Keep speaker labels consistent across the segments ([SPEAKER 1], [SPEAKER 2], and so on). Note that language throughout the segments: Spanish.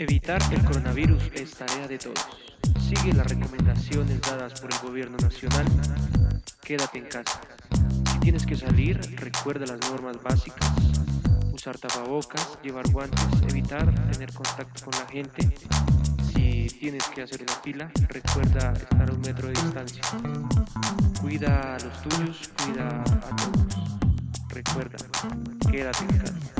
[SPEAKER 1] Evitar el coronavirus es tarea de todos. Sigue las recomendaciones dadas por el gobierno nacional. Quédate en casa. Si tienes que salir, recuerda las normas básicas. Usar tapabocas, llevar guantes, evitar tener contacto con la gente. Si tienes que hacer una fila, recuerda estar a un metro de distancia. Cuida a los tuyos, cuida a todos. Recuerda, quédate en casa.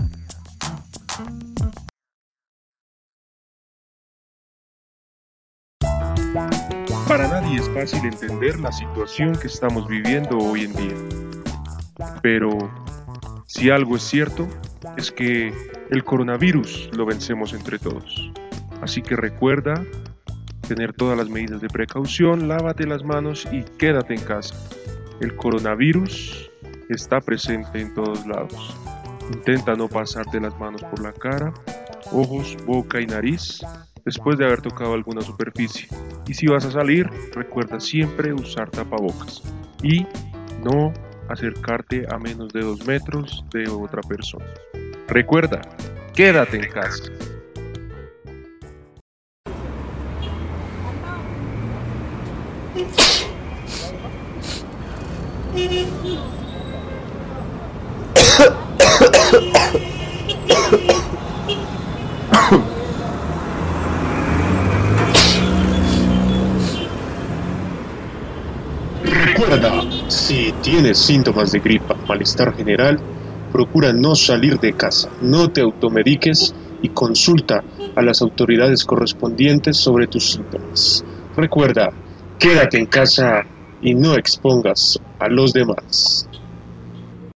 [SPEAKER 2] Para nadie es fácil entender la situación que estamos viviendo hoy en día. Pero si algo es cierto, es que el coronavirus lo vencemos entre todos. Así que recuerda tener todas las medidas de precaución, lávate las manos y quédate en casa. El coronavirus está presente en todos lados. Intenta no pasarte las manos por la cara, ojos, boca y nariz después de haber tocado alguna superficie. Y si vas a salir, recuerda siempre usar tapabocas y no acercarte a menos de dos metros de otra persona. Recuerda, quédate en casa.
[SPEAKER 3] Recuerda, si tienes síntomas de gripa, malestar general, procura no salir de casa, no te automediques y consulta a las autoridades correspondientes sobre tus síntomas. Recuerda, quédate en casa y no expongas a los demás.